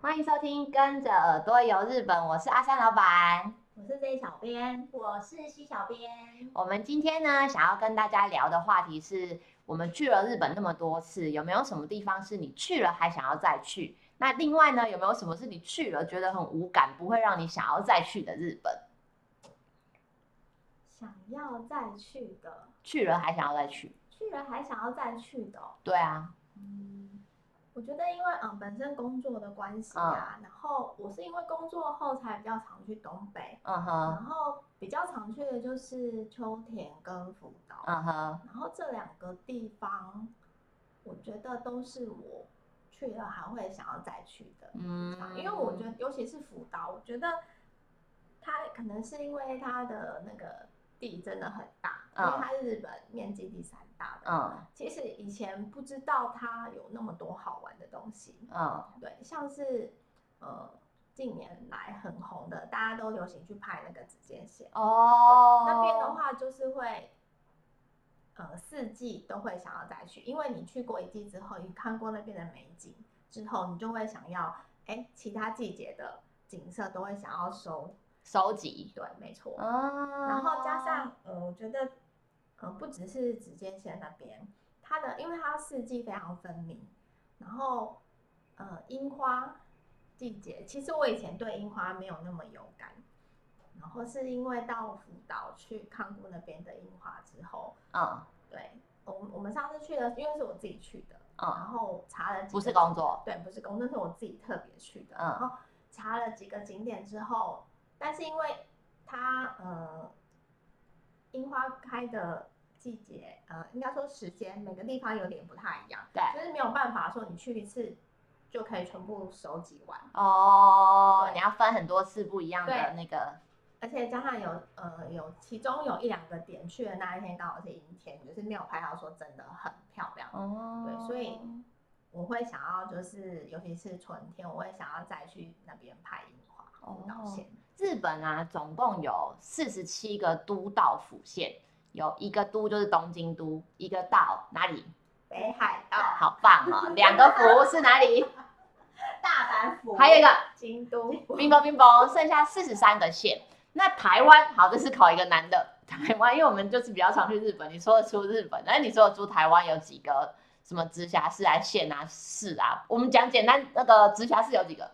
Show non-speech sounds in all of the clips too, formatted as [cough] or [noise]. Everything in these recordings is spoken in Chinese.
欢迎收听《跟着耳朵游日本》，我是阿三老板，我是 Z 小编，我是西小编。我们今天呢，想要跟大家聊的话题是，我们去了日本那么多次，有没有什么地方是你去了还想要再去？那另外呢，有没有什么是你去了觉得很无感，不会让你想要再去的日本？想要再去的，去了还想要再去，去了还想要再去的。对啊，嗯，我觉得因为嗯本身工作的关系啊，嗯、然后我是因为工作后才比较常去东北，嗯哼，然后比较常去的就是秋田跟福岛，嗯哼，然后这两个地方，我觉得都是我去了还会想要再去的，嗯，因为我觉得尤其是福岛，我觉得它可能是因为它的那个。地真的很大，因为它是日本面积第三大的。嗯，其实以前不知道它有那么多好玩的东西。嗯，对，像是呃近年来很红的，大家都流行去拍那个紫间线。哦，那边的话就是会，呃，四季都会想要再去，因为你去过一季之后，你看过那边的美景之后，你就会想要，哎，其他季节的景色都会想要收。收集对，没错。哦、然后加上，呃，我觉得，呃，不只是紫间线那边，它的，因为它四季非常分明。然后，呃，樱花季节，其实我以前对樱花没有那么有感。然后是因为到福岛去看过那边的樱花之后，嗯，对，我我们上次去的，因为是我自己去的，嗯，然后查了不是工作，对，不是工作，是我自己特别去的，嗯，然后查了几个景点之后。但是因为它呃，樱花开的季节呃，应该说时间每个地方有点不太一样，对，就是没有办法说你去一次就可以全部收集完。哦，你要分很多次不一样的那个，而且加上有呃有其中有一两个点去的那一天刚好是阴天，就是没有拍到说真的很漂亮。哦，对，所以我会想要就是尤其是春天，我会想要再去那边拍樱花哦，到现日本啊，总共有四十七个都道府县，有一个都就是东京都，一个道哪里？北海道，好棒哦！两个府是哪里？[laughs] 大阪府，还有一个京都。冰雹冰雹，剩下四十三个县。那台湾，好，这是考一个难的。台湾，因为我们就是比较常去日本，你说得出日本，那你说得出台湾有几个什么直辖市啊、县啊、市啊？我们讲简单，那个直辖市有几个？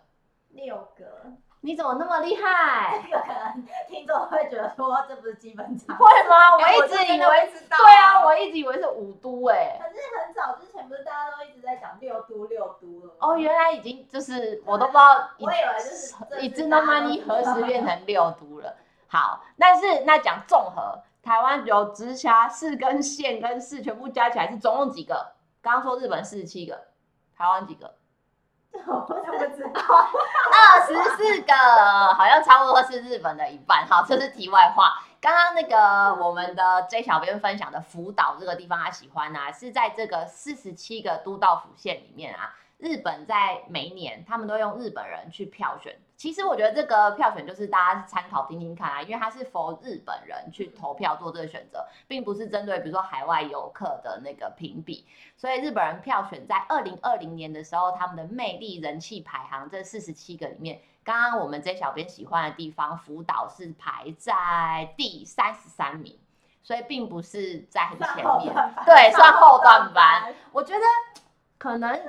六个。你怎么那么厉害？[laughs] 这个可能听众会觉得说，这不是基本常识。会吗？我一直以为知道。对啊，我一直以为是五都哎。可是很早之前不是大家都一直在讲六都六都了吗？哦，原来已经就是我都不知道。我以为就是已知道吗？你何时变成六都了？好，但是那讲综合，台湾有直辖市跟县跟市全部加起来是总共几个？刚刚说日本四十七个，台湾几个？我不知道，[laughs] 二十四个，好像差不多是日本的一半。好，这是题外话。刚刚那个我们的 J 小编分享的福岛这个地方，他喜欢啊，是在这个四十七个都道府县里面啊。日本在每一年，他们都用日本人去票选。其实我觉得这个票选就是大家参考听听看啊，因为它是 for 日本人去投票做这个选择，并不是针对比如说海外游客的那个评比。所以日本人票选在二零二零年的时候，他们的魅力人气排行这四十七个里面，刚刚我们这小编喜欢的地方福岛是排在第三十三名，所以并不是在很前面，对，[laughs] 算后段班。我觉得可能。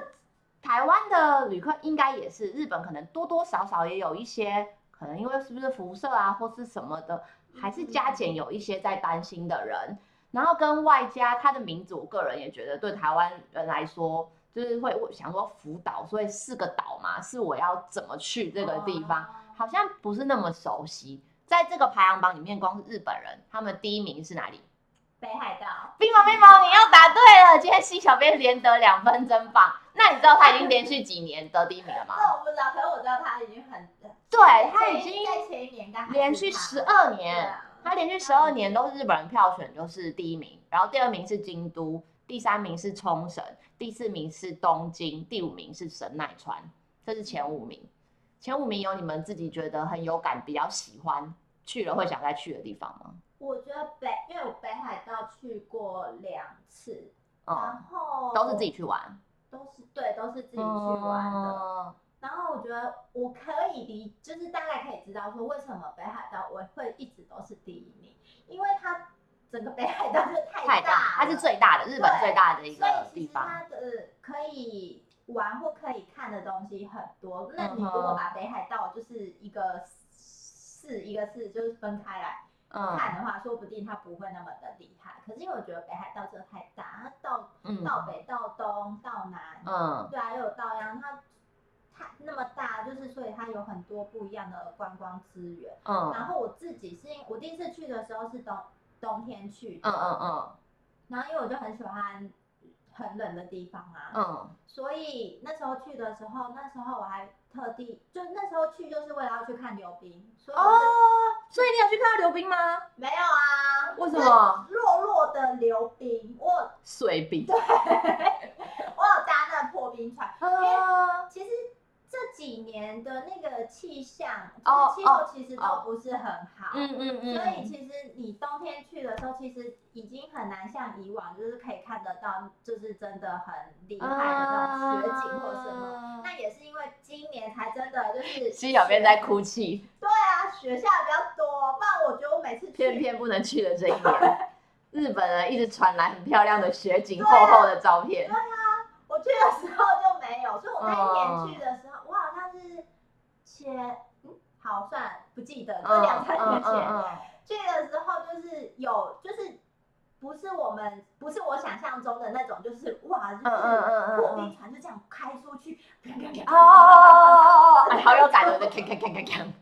台湾的旅客应该也是，日本可能多多少少也有一些，可能因为是不是辐射啊或是什么的，还是加减有一些在担心的人。然后跟外加他的名字，我个人也觉得对台湾人来说，就是会想说福岛，所以四个岛嘛，是我要怎么去这个地方，好像不是那么熟悉。在这个排行榜里面，光是日本人，他们第一名是哪里？北海道。冰毛冰毛，你要答对了，今天 C 小编连得两分，真棒。那你知道他已经连续几年得第一名了吗？这我不知道，可是我知道他已经很，对，他已经在前一年连续十二年，他连续十二年都是日本人票选就是第一名，然后第二名是京都，第三名是冲绳，第四名是东京，第五名是神奈川，这是前五名。前五名有你们自己觉得很有感、比较喜欢去了会想再去的地方吗？我觉得北，因为我北海道去过两次，然后都是自己去玩。都是对，都是自己去玩的。嗯、然后我觉得我可以理，就是大概可以知道说为什么北海道我会一直都是第一名，因为它整个北海道就太大，太大，它是最大的，日本最大的一个地方。它的可以玩或可以看的东西很多。那你如果把北海道就是一个市一个市就是分开来。看的话，说不定它不会那么的厉害。可是因为我觉得北海道真的太大，它到到北到东到南，嗯，对啊，又有到央，它它那么大，就是所以它有很多不一样的观光资源。嗯，然后我自己是因我第一次去的时候是冬冬天去的，嗯嗯嗯，然后因为我就很喜欢很冷的地方啊，嗯，所以那时候去的时候，那时候我还。特地就那时候去，就是为了要去看溜冰，所以哦，所以你有去看到溜冰吗？没有啊，为什么？弱弱的溜冰，我水冰，对，[laughs] 我有搭那破冰船，因为其实。这几年的那个气象，就是气候其实都不是很好，嗯嗯嗯，所以其实你冬天去的时候，其实已经很难像以往，就是可以看得到，就是真的很厉害的那种雪景或什么。那也是因为今年才真的就是。[laughs] 西小编在哭泣。对啊，雪下比较多，不然我觉得我每次偏偏不能去的这一年，[laughs] 日本人一直传来很漂亮的雪景厚厚的照片。对啊，我去的时候就没有，所以我那一年去的时候。前嗯，好，算了，不记得，就两三年前去的时候，就是有，就是不是我们，不是我想象中的那种，就是哇，就是破冰船就这样开出去，哦哦哦哦哦，好有感觉的，看看看看看，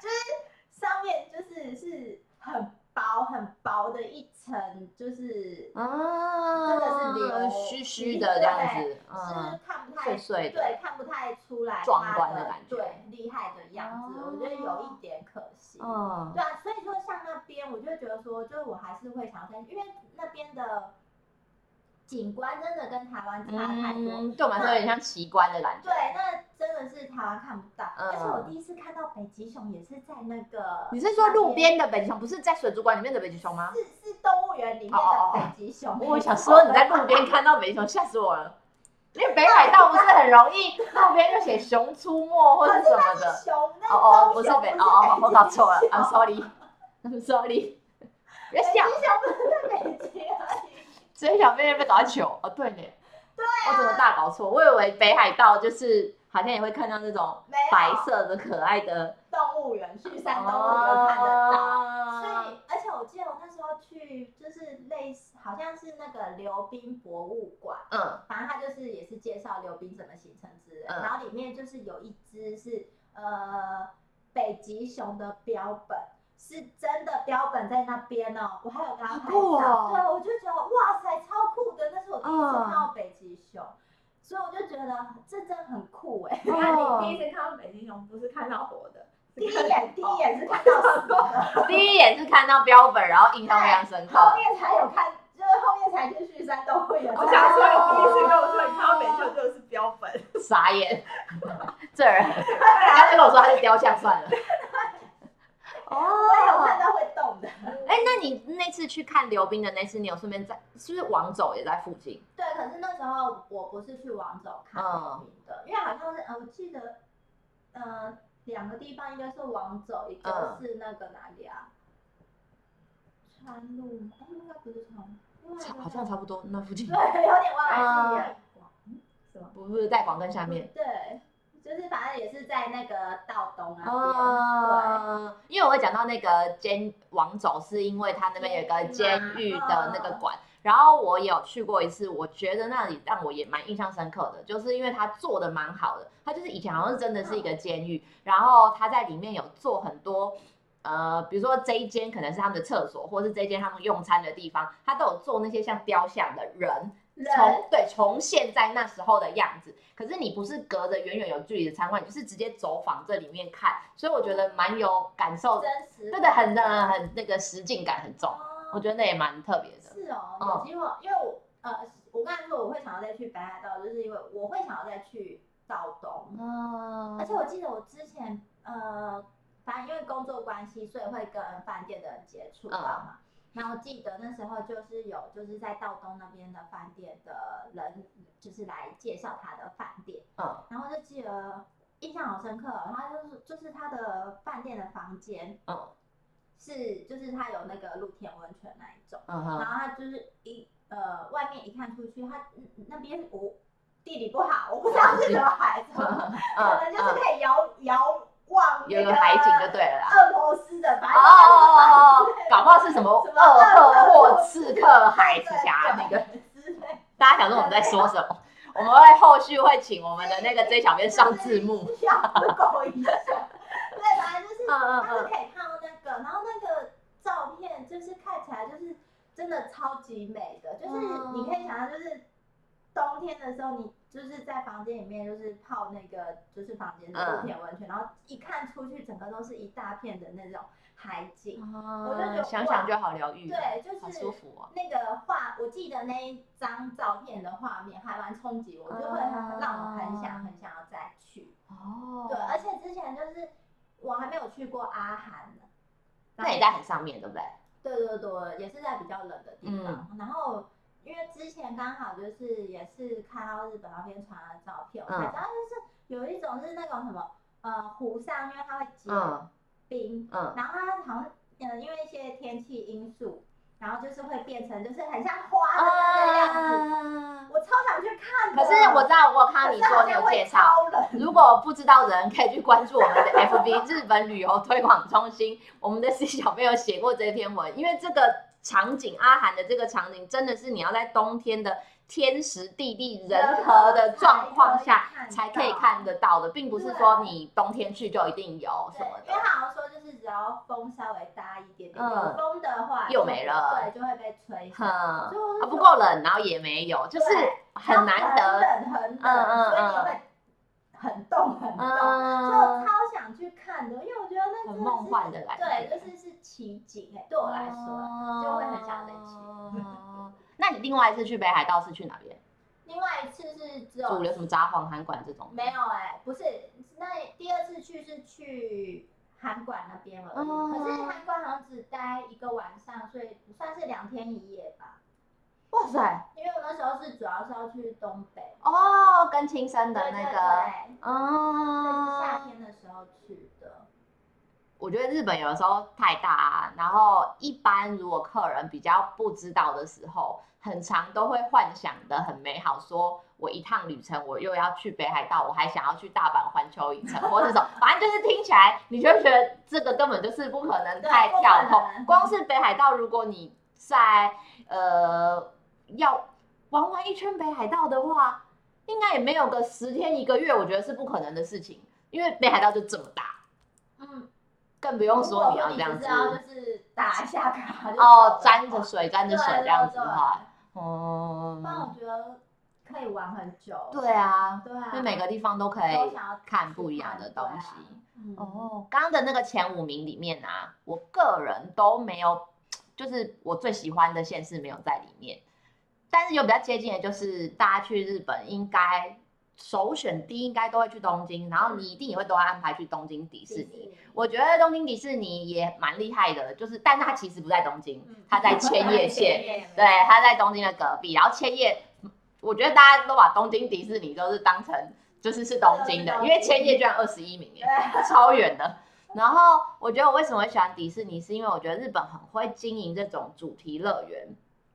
就是上面就是是很薄很薄的一层，就是啊，真的是流虚虚的这样子，是看不太对，看不太出来壮观的感觉，对，厉害的样子，我觉得有一点可惜，嗯，对啊，所以说像那边，我就觉得说，就是我还是会想再，因为那边的。景观真的跟台湾差太多，嗯，对我们来说有点像奇观的感觉。对，那真的是台湾看不到。而且我第一次看到北极熊也是在那个。你是说路边的北极熊，不是在水族馆里面的北极熊吗？是是动物园里面的北极熊。我想说你在路边看到北极熊，吓死我了。[laughs] 因为北海道不是很容易路边就写熊出没或者什么的。哦哦，不是北哦哦，我搞错了，I'm sorry，I'm sorry。[laughs] 别笑。北极熊不是在北极而已。所以小妹妹被搞球哦，对呢，对啊，我怎么大搞错？我以为北海道就是好像也会看到那种白色的可爱的动物园，去山动物园看得到。所以，而且我记得我那时候去，就是类似好像是那个溜冰博物馆，嗯，反正它就是也是介绍溜冰怎么形成之类，然后里面就是有一只是呃北极熊的标本。是真的标本在那边哦，我还有跟他拍照，哦、对，我就觉得哇塞，超酷的，那是我第一次看到北极熊，嗯、所以我就觉得这真的很酷哎。那、哦、你第一次看到北极熊不是看到活的，第一眼第一眼是看到死的，第一眼是看到 [laughs] 标本，然后印象非常深刻，后面才有看，就是后面才去旭山都会有。我想说，你第一次跟我说你看到北极熊就是标本，[laughs] 傻眼，这人，他就跟我说他是雕像算了。哦，我有看到会动的。哎，那你那次去看溜冰的那次，你有顺便在是不是王走也在附近？对，可是那时候我不是去王走看溜冰的，因为好像是呃，我记得呃两个地方应该是王走，一个是那个哪里啊？川路？哎，应该不是川，好像差不多那附近。[laughs] 对，有点忘了记了。是吗？不是在广跟下面。对。就是反正也是在那个道东那边，哦、对，因为我会讲到那个监王走，是因为他那边有一个监狱的那个馆，然后我有去过一次，我觉得那里让我也蛮印象深刻的，就是因为他做的蛮好的，他就是以前好像是真的是一个监狱，然后他在里面有做很多，呃，比如说这一间可能是他们的厕所，或是这一间他们用餐的地方，他都有做那些像雕像的人。重对重现在那时候的样子，可是你不是隔着远远有距离的参观，你就是直接走访这里面看，所以我觉得蛮有感受，真实，对的，很的很那个实境感很重，哦、我觉得那也蛮特别的。是哦，有机会，嗯、因为我呃，我刚才说我会想要再去北海道，就是因为我会想要再去道东，嗯，而且我记得我之前呃，反正因为工作关系，所以会跟饭店的人接触到嘛。嗯然后记得那时候就是有就是在道东那边的饭店的人，就是来介绍他的饭店。嗯。然后就记得印象好深刻，他就是就是他的饭店的房间，嗯，是就是他有那个露天温泉那一种，嗯哼，然后他就是一呃外面一看出去，他那边我地理不好，我不知道是什么海，可能就是可以遥遥望有个海景就对了啦，俄罗斯的白哦哦哦哦，搞不好是什么鄂赫霍次克海峡那个，大家想说我们在说什么？我们会后续会请我们的那个 J 小编上字幕。对，反正就是他是可以看到那个，然后那个照片就是看起来就是真的超级美的，就是你可以想象，就是冬天的时候，你就是在房间里面就是泡那个就是房间的露天温泉，然后一看出去，整个都是一大片的那种。海景，我就觉得想想就好疗愈，对，就是舒服哦。那个画，我记得那一张照片的画面还蛮冲击我，就会让我很想很想要再去。哦，对，而且之前就是我还没有去过阿寒呢，那也在很上面，对不对？对对对，也是在比较冷的地方。然后因为之前刚好就是也是看到日本那边传的照片，我才知道就是有一种是那种什么呃湖上，因为它会结。冰，嗯，然后它好像，嗯，因为一些天气因素，然后就是会变成，就是很像花的那个样子。我超想去看。可是我知道，我有看到你说你有介绍。如果不知道的人，可以去关注我们的 FB 日本旅游推广中心。我们的 C 小朋友写过这篇文，因为这个场景，阿寒的这个场景，真的是你要在冬天的。天时地利人和的状况下才可以看得到的，并不是说你冬天去就一定有什么的。因为好像说就是只要风稍微大一点点，有风的话又没了，对，就会被吹不够冷，然后也没有，就是很难得。很冷很冷，所以你会很动很冻，就超想去看的，因为我觉得那很梦幻的感觉。对，就是是奇景哎，对我来说就会很想再去。[laughs] [laughs] 那你另外一次去北海道是去哪边？另外一次是只有主流什么札幌、函馆这种？没有哎、欸，不是，那第二次去是去韩馆那边而已。嗯、可是韩馆好像只待一个晚上，所以算是两天一夜吧。哇塞！因为我那时候是主要是要去东北哦，跟亲生的那个，哦，是夏天的时候去的。我觉得日本有的时候太大啊，然后一般如果客人比较不知道的时候，很常都会幻想的很美好，说我一趟旅程我又要去北海道，我还想要去大阪环球影城或这种，反正就是听起来你就觉得这个根本就是不可能太跳脱。光是北海道，如果你在呃要玩完一圈北海道的话，应该也没有个十天一个月，我觉得是不可能的事情，因为北海道就这么大。嗯。更不用说你要这样子，就是打一下卡哦，沾着水，[laughs] 沾着水这样子的话，哦，那我觉得可以玩很久。对啊，对啊，因为每个地方都可以看不一样的东西。哦，刚刚的那个前五名里面啊，我个人都没有，就是我最喜欢的县市没有在里面，但是有比较接近的，就是大家去日本应该。首选第一应该都会去东京，然后你一定也会都会安排去东京迪士尼。嗯、我觉得东京迪士尼也蛮厉害的，就是，但是它其实不在东京，它在千叶 [laughs] 县，对，它在东京的隔壁。然后千叶，我觉得大家都把东京迪士尼都是当成就是是东京的，因为千叶居然二十一名耶，超远的。然后我觉得我为什么会喜欢迪士尼，是因为我觉得日本很会经营这种主题乐园。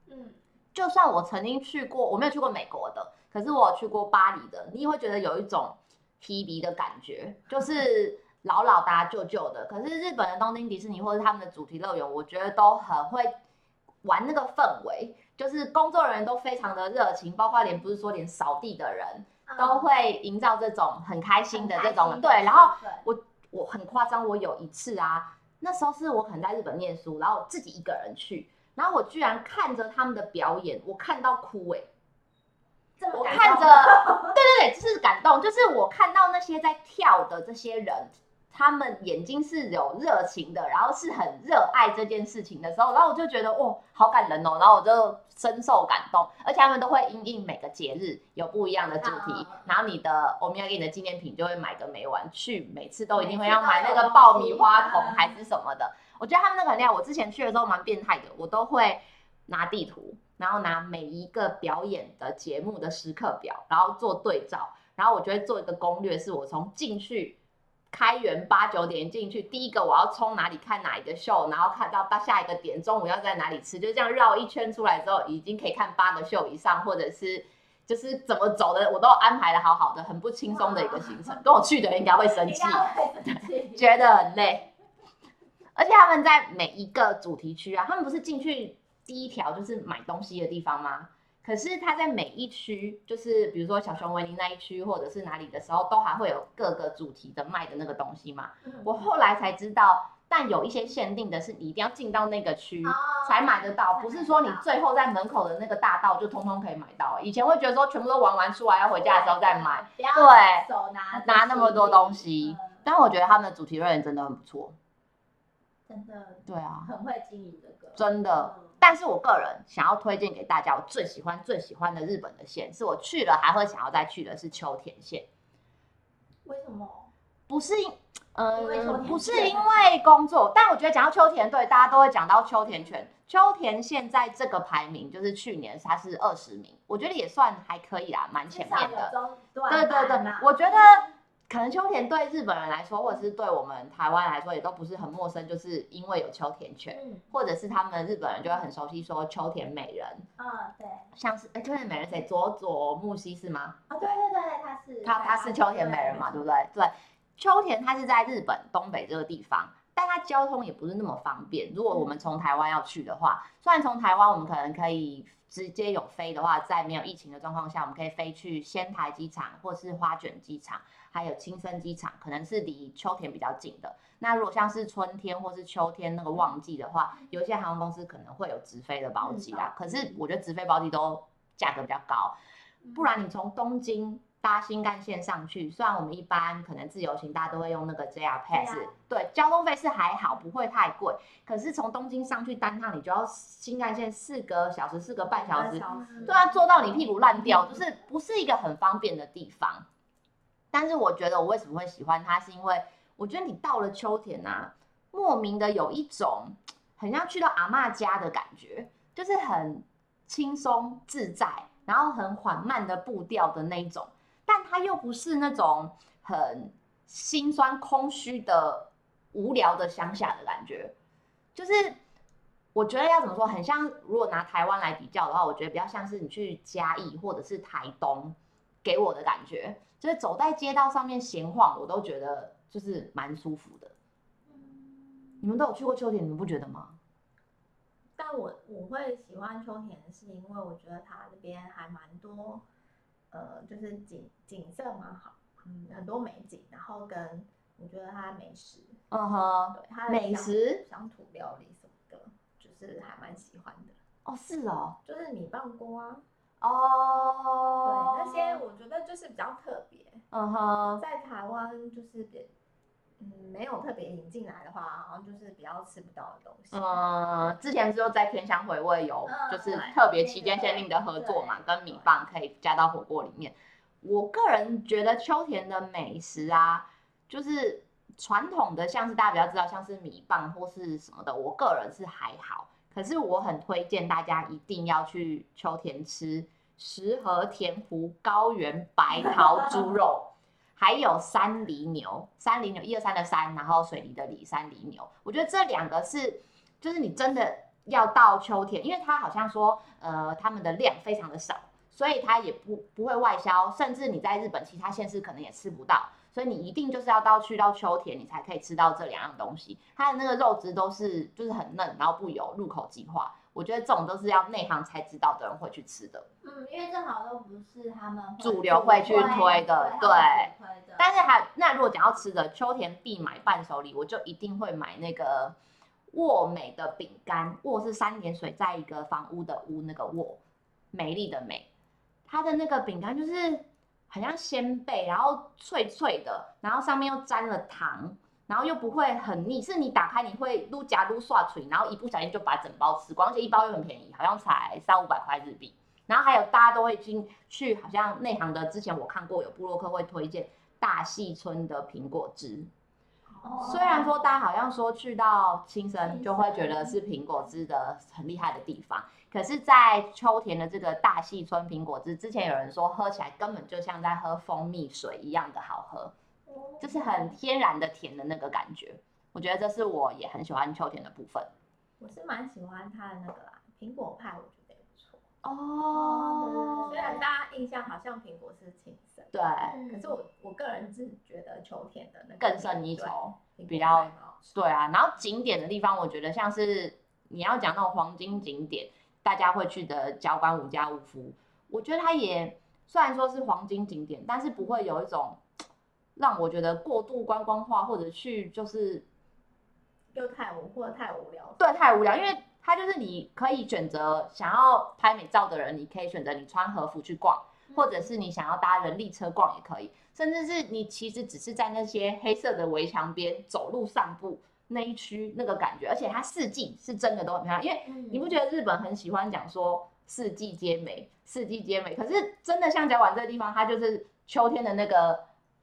嗯，就算我曾经去过，我没有去过美国的。可是我去过巴黎的，你也会觉得有一种 TB 的感觉，就是 [laughs] 老老的、旧旧的。可是日本的东京迪士尼或者他们的主题乐园，我觉得都很会玩那个氛围，就是工作人员都非常的热情，包括连不是说连扫地的人都会营造这种很开心的这种。对，然后我我很夸张，我有一次啊，那时候是我可能在日本念书，然后我自己一个人去，然后我居然看着他们的表演，我看到哭哎。我看着，[laughs] 对对对，就是感动，就是我看到那些在跳的这些人，他们眼睛是有热情的，然后是很热爱这件事情的时候，然后我就觉得哇，好感人哦，然后我就深受感动，而且他们都会因应每个节日有不一样的主题，然后你的我们要给你的纪念品就会买个没完，去每次都一定会要买那个爆米花桶还是什么的，我觉得他们那个很厉害，我之前去的时候蛮变态的，我都会拿地图。然后拿每一个表演的节目的时刻表，然后做对照，然后我就会做一个攻略，是我从进去。开园八九点进去，第一个我要冲哪里看哪一个秀，然后看到到下一个点，中午要在哪里吃，就这样绕一圈出来之后，已经可以看八个秀以上，或者是就是怎么走的，我都安排的好好的，很不轻松的一个行程。[laughs] 跟我去的人应该会生气，觉得很累。而且他们在每一个主题区啊，他们不是进去第一条就是买东西的地方吗？可是它在每一区，就是比如说小熊维尼那一区，或者是哪里的时候，都还会有各个主题的卖的那个东西嘛。嗯、我后来才知道，但有一些限定的是，你一定要进到那个区才买得到，哦、不是说你最后在门口的那个大道就通通可以买到。以前会觉得说全部都玩完出来要回家的时候再买，对，手拿拿那么多东西。嗯、但我觉得他们的主题乐园真的很不错，真的，对啊，很会经营这个，真的。嗯但是我个人想要推荐给大家，我最喜欢最喜欢的日本的线，是我去了还会想要再去的，是秋田县。为什么？不是因，呃，不是因为工作，但我觉得讲到秋田，对，大家都会讲到秋田犬。秋田县在这个排名，就是去年它是二十名，我觉得也算还可以啦，蛮前面的。对对对，我觉得。可能秋田对日本人来说，或者是对我们台湾来说，也都不是很陌生，就是因为有秋田犬，嗯、或者是他们日本人就会很熟悉说秋田美人。啊、哦，对，像是哎，秋田美人谁？佐佐木希是吗？啊、哦，对对对，他是他他是秋田美人嘛，对不对？对，秋田他是在日本东北这个地方，但它交通也不是那么方便。如果我们从台湾要去的话，嗯、虽然从台湾我们可能可以直接有飞的话，在没有疫情的状况下，我们可以飞去仙台机场或是花卷机场。还有青森机场，可能是离秋田比较近的。那如果像是春天或是秋天那个旺季的话，有些航空公司可能会有直飞的包机啦。可是我觉得直飞包机都价格比较高，不然你从东京搭新干线上去，虽然我们一般可能自由行大家都会用那个 JR Pass，对，交通费是还好，不会太贵。可是从东京上去单趟，你就要新干线四个小时、四个半小时，对啊，坐到你屁股烂掉，就是不是一个很方便的地方。但是我觉得我为什么会喜欢它，是因为我觉得你到了秋天啊，莫名的有一种很像去到阿嬷家的感觉，就是很轻松自在，然后很缓慢的步调的那种，但它又不是那种很心酸空虚的无聊的乡下的感觉，就是我觉得要怎么说，很像如果拿台湾来比较的话，我觉得比较像是你去嘉义或者是台东给我的感觉。就是走在街道上面闲晃，我都觉得就是蛮舒服的。你们都有去过秋田，你们不觉得吗？但我我会喜欢秋田，是因为我觉得它这边还蛮多，呃，就是景景色蛮好，嗯，很多美景，然后跟我觉得它美食，嗯哼，对，它的美食乡土料理什么的，就是还蛮喜欢的。哦，是哦，就是米棒锅啊。哦，对，那些我觉得就是比较特别，嗯哼，在台湾就是别，嗯，没有特别引进来的话，好像就是比较吃不到的东西。嗯，之前只有在天香回味有，就是特别期间限定的合作嘛，跟米棒可以加到火锅里面。我个人觉得秋田的美食啊，就是传统的，像是大家比较知道，像是米棒或是什么的，我个人是还好。可是我很推荐大家一定要去秋田吃石河田湖高原白桃猪肉，还有山梨牛。山梨牛一二三的山，然后水梨的梨，山梨牛。我觉得这两个是，就是你真的要到秋田，因为它好像说，呃，他们的量非常的少，所以它也不不会外销，甚至你在日本其他县市可能也吃不到。所以你一定就是要到去到秋田，你才可以吃到这两样东西。它的那个肉质都是就是很嫩，然后不油，入口即化。我觉得这种都是要内行才知道的人会去吃的。嗯，因为正好都不是他们主流会去推的，对。但是还那如果讲要吃的，秋田必买伴手礼，我就一定会买那个沃美的饼干。沃是三点水在一个房屋的屋，那个沃，美丽的美。它的那个饼干就是。很像仙贝，然后脆脆的，然后上面又沾了糖，然后又不会很腻，是你打开你会撸夹撸刷嘴，然后一不小心就把整包吃光，而且一包又很便宜，好像才三五百块日币。然后还有大家都会进去，好像内行的之前我看过有部落客会推荐大细村的苹果汁。哦。虽然说大家好像说去到青森就会觉得是苹果汁的很厉害的地方，可是，在秋田的这个大溪村苹果汁，之前有人说喝起来根本就像在喝蜂蜜水一样的好喝，就是很天然的甜的那个感觉。我觉得这是我也很喜欢秋天的部分。我是蛮喜欢它的那个啦，苹果派，我觉得也不错。哦，虽然大家印象好像苹果是青色，对，可是我我个人是觉得秋天的那个更胜一筹，比较对啊。然后景点的地方，我觉得像是你要讲那种黄金景点。大家会去的交关五家五福，我觉得它也虽然说是黄金景点，但是不会有一种让我觉得过度观光化，或者去就是又太无或者太无聊。对，太无聊，因为它就是你可以选择想要拍美照的人，你可以选择你穿和服去逛，或者是你想要搭人力车逛也可以，甚至是你其实只是在那些黑色的围墙边走路散步。那一区那个感觉，而且它四季是真的都很漂亮，因为你不觉得日本很喜欢讲说四季皆美，四季皆美，可是真的像角馆这个地方，它就是秋天的那个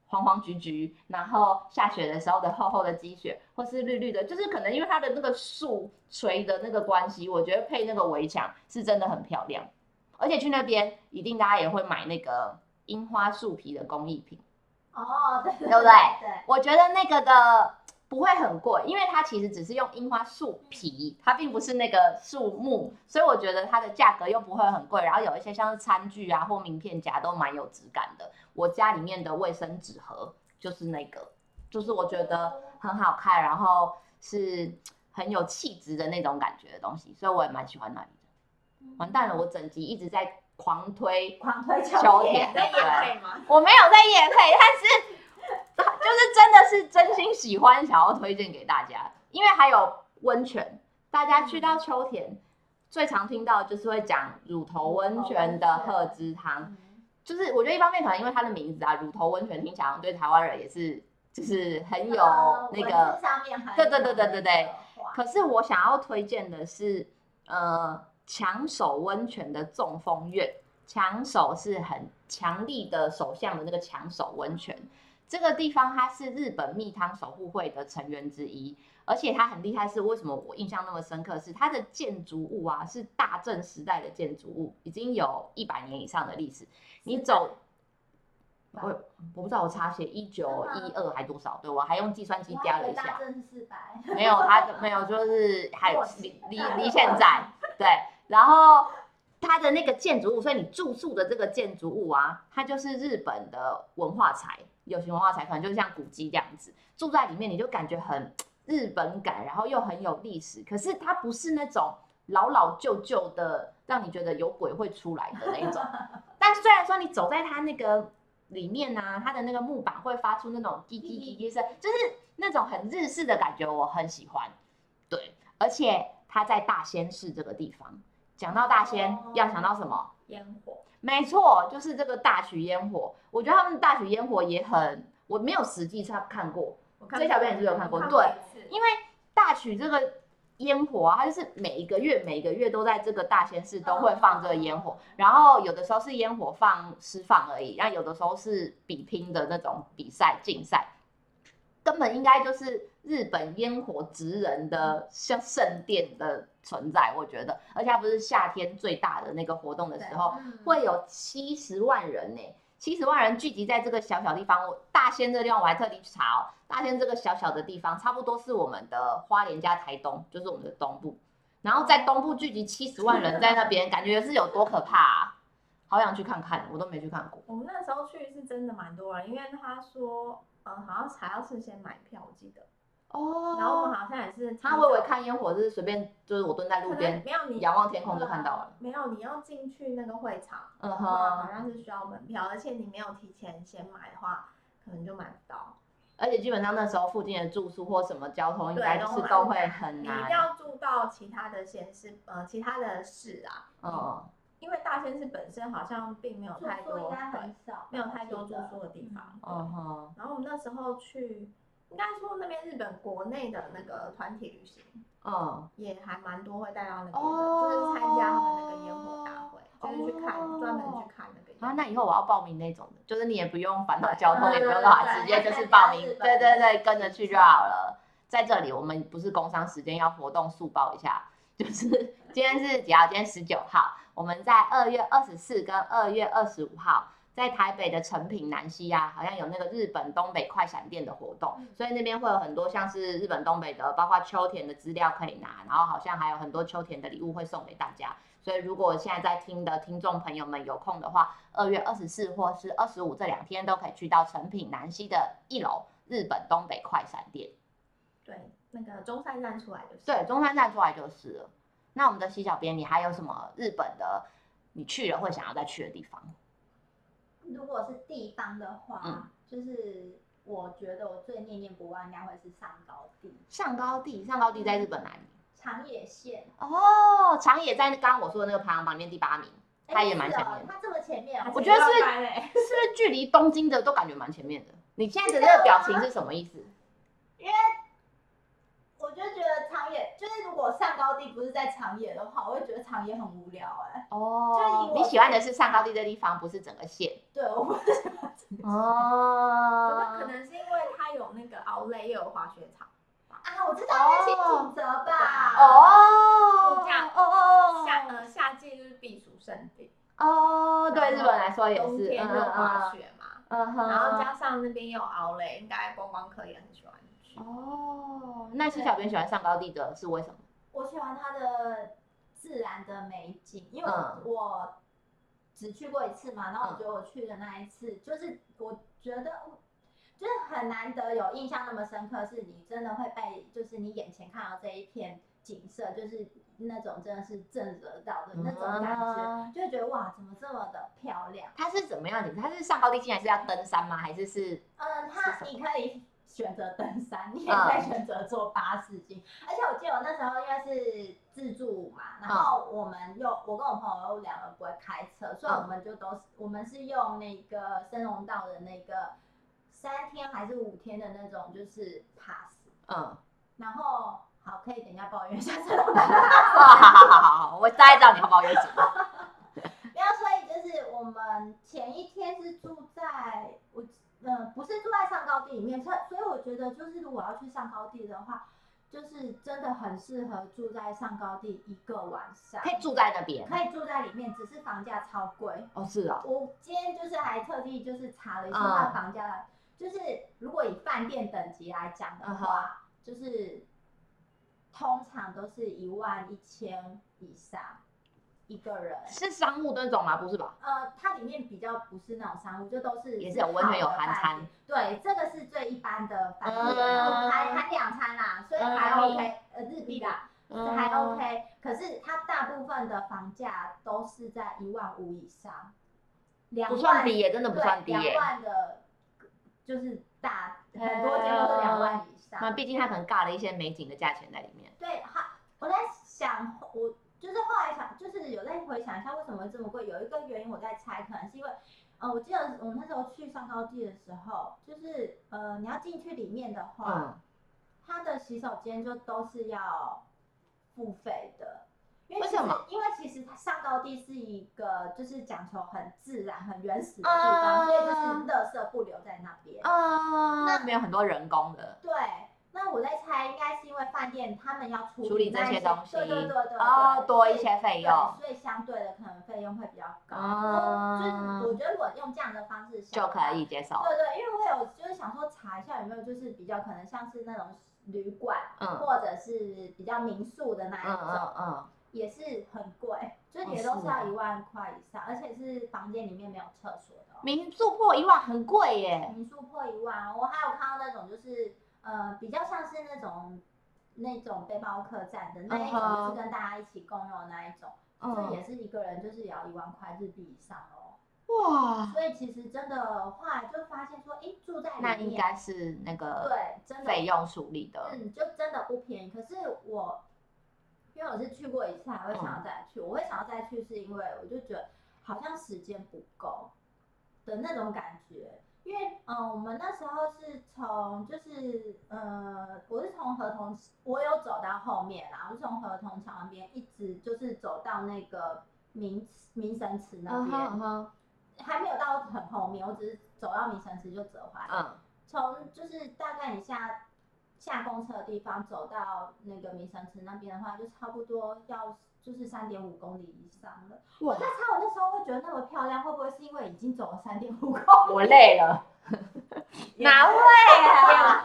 黄黄橘橘，然后下雪的时候的厚厚的积雪，或是绿绿的，就是可能因为它的那个树垂的那个关系，我觉得配那个围墙是真的很漂亮，而且去那边一定大家也会买那个樱花树皮的工艺品，哦，对对对不对？对，我觉得那个的。不会很贵，因为它其实只是用樱花树皮，它并不是那个树木，所以我觉得它的价格又不会很贵。然后有一些像是餐具啊或名片夹都蛮有质感的。我家里面的卫生纸盒就是那个，就是我觉得很好看，然后是很有气质的那种感觉的东西，所以我也蛮喜欢那里的。完蛋了，我整集一直在狂推狂推秋天，在业配吗？我没有在业配，但是。就是真的是真心喜欢，想要推荐给大家，因为还有温泉。大家去到秋田，最常听到就是会讲乳头温泉的鹤之汤。就是我觉得一方面可能因为它的名字啊，乳头温泉听起来对台湾人也是就是很有那个，对对对对对对。可是我想要推荐的是，呃，强手温泉的纵风院。强手是很强力的手相的那个强手温泉。这个地方它是日本蜜汤守护会的成员之一，而且它很厉害，是为什么我印象那么深刻？是它的建筑物啊，是大正时代的建筑物，已经有一百年以上的历史。你走，我我不知道我差写一九一二还多少？对，我还用计算机加了一下，大正四百，没有，它 [laughs] 没有，就是还有离离离现在对，然后。它的那个建筑物，所以你住宿的这个建筑物啊，它就是日本的文化财，有形文化财，可能就是像古迹这样子，住在里面你就感觉很日本感，然后又很有历史。可是它不是那种老老旧旧的，让你觉得有鬼会出来的那一种。[laughs] 但虽然说你走在它那个里面啊，它的那个木板会发出那种滴滴滴滴声，就是那种很日式的感觉，我很喜欢。对，而且它在大仙市这个地方。讲到大仙，哦、要想到什么？烟火。没错，就是这个大曲烟火。我觉得他们的大曲烟火也很，我没有实际上看过。这小编也是有看过。对，因为大曲这个烟火啊，它就是每一个月每一个月都在这个大仙市都会放这个烟火，哦、然后有的时候是烟火放释放而已，然后有的时候是比拼的那种比赛竞赛。根本应该就是日本烟火职人的像圣殿的存在，我觉得，而且它不是夏天最大的那个活动的时候，会有七十万人呢，七十万人聚集在这个小小地方。我大仙这个地方我还特地去查哦，大仙这个小小的地方，差不多是我们的花莲加台东，就是我们的东部。然后在东部聚集七十万人在那边，感觉是有多可怕啊！好想去看看，我都没去看过。我们那时候去是真的蛮多人，因为他说。嗯，好像还要事先买票，我记得。哦。然后我们好像也是。他会不会看烟火？就是随便，就是我蹲在路边，没有你仰望天空就看到了。没有，你要进去那个会场，嗯哼，好像是需要门票，而且你没有提前先买的话，可能就买不到。而且基本上那时候附近的住宿或什么交通，应该是都会很难。你一定要住到其他的县市，呃，其他的市啊。嗯。因为大仙市本身好像并没有太多，应该很少，没有太多住宿的地方。嗯哼。然后我们那时候去，应该说那边日本国内的那个团体旅行，嗯，也还蛮多会带到那边的，就是参加他们那个烟火大会，就是去看，专门去看那个。啊，那以后我要报名那种的，就是你也不用烦恼交通，也不用干嘛，直接就是报名，对对对，跟着去就好了。在这里我们不是工商时间，要活动速报一下。就是今天是几号？今天十九号，我们在二月二十四跟二月二十五号。在台北的成品南西啊，好像有那个日本东北快闪店的活动，所以那边会有很多像是日本东北的，包括秋田的资料可以拿，然后好像还有很多秋田的礼物会送给大家。所以如果现在在听的听众朋友们有空的话，二月二十四或是二十五这两天都可以去到成品南西的一楼日本东北快闪店。对，那个中山站出来就是。对，中山站出来就是了。那我们的西小编，你还有什么日本的你去了会想要再去的地方？如果是地方的话，嗯、就是我觉得我最念念不忘应该会是上高地。上高地，上高地在日本哪里？长野县。哦，长野在刚刚我说的那个排行榜里面第八名，它也蛮前面。它这么前面，我觉得是 [laughs] 是不是距离东京的都感觉蛮前面的？你现在的那个表情是什么意思？因为。我就觉得长上高地不是在长野的话，我会觉得长野很无聊哎、欸。哦，你喜欢的是上高地的地方，不是整个县。对，我不是喜欢整个县。哦。可能是因为它有那个奥莱，又有滑雪场。啊，我知道，那是景泽吧？哦。度假哦哦夏呃夏季就是避暑胜地。哦，对日本来说也是。冬天就滑雪嘛。嗯哼。然后加上那边有奥莱，应该观光客也很喜欢去。哦，那是小编喜欢上高地的是为什么？我喜欢它的自然的美景，因为我，我只去过一次嘛，然后我觉得我去的那一次，嗯、就是我觉得就是很难得有印象那么深刻，是你真的会被，就是你眼前看到这一片景色，就是那种真的是震慑到的那种感觉，嗯、就会觉得哇，怎么这么的漂亮？它是怎么样的？它是上高地进还是要登山吗？还是是？嗯，它你可以。选择登山，你也可以选择坐巴士进。而且我记得我那时候因为是自助嘛，然后我们又我跟我朋友两个不会开车，所以我们就都是我们是用那个深隆道的那个三天还是五天的那种就是 pass。嗯。然后好，可以等一下抱怨一下深隆道。[laughs] 好好好好，我大概知道你要抱怨什么。[laughs] 然后所以就是我们前一天是住在我。嗯，不是住在上高地里面，所所以我觉得就是如果要去上高地的话，就是真的很适合住在上高地一个晚上。可以住在那边，可以住在里面，只是房价超贵。哦，是啊、哦。我今天就是还特地就是查了一下它房价，嗯、就是如果以饭店等级来讲的话，嗯、就是通常都是一万一千以上。一个人是商务那种吗？不是吧？呃，它里面比较不是那种商务，就都是也是有温泉有含餐。对，这个是最一般的饭店，还含两餐啦，所以还 OK，呃，日币啦，还 OK。可是它大部分的房价都是在一万五以上，两万，不算低耶，真的不算低耶。两万的，就是大很多间都是两万以上。那毕竟它可能尬了一些美景的价钱在里面。对，好，我在想我。就是后来想，就是有在回想一下为什么会这么贵。有一个原因我在猜，可能是因为，呃，我记得我那时候去上高地的时候，就是呃，你要进去里面的话，嗯、它的洗手间就都是要付费的。因为，为什么？因为其实它上高地是一个就是讲求很自然、很原始的地方，嗯、所以就是垃圾不留在那边。嗯、那没有很多人工的。对。那我在猜，应该是因为饭店他们要处理，这些东西，对对对对，哦，多一些费用，所以相对的可能费用会比较高。嗯，就是我觉得如果用这样的方式就可以接受。对对，因为我有就是想说查一下有没有就是比较可能像是那种旅馆，嗯，或者是比较民宿的那一种，嗯嗯，也是很贵，就是也都是要一万块以上，而且是房间里面没有厕所的。民宿破一万很贵耶。民宿破一万，我还有看到那种就是。呃，比较像是那种那种背包客栈的那一种，就是跟大家一起共用的那一种，这、uh huh. 也是一个人就是也要一万块日币以上哦。哇！所以其实真的后来就发现说，哎，住在那应该是那个对，真的费用处理的，嗯，就真的不便宜。可是我因为我是去过一次，还会想要再去，uh. 我会想要再去是因为我就觉得好像时间不够的那种感觉。因为嗯、呃，我们那时候是从就是呃，我是从合同，我有走到后面啦，我是从合同桥那边一直就是走到那个明明神池那边，uh huh, uh huh. 还没有到很后面，我只是走到明神池就折回来。嗯，从就是大概你下下公车的地方走到那个明神池那边的话，就差不多要就是三点五公里以上了。哇我在猜，我那时候会觉得那么漂亮，会不会是因为已经走了三点五公里？我累了，[laughs] 哪会啊？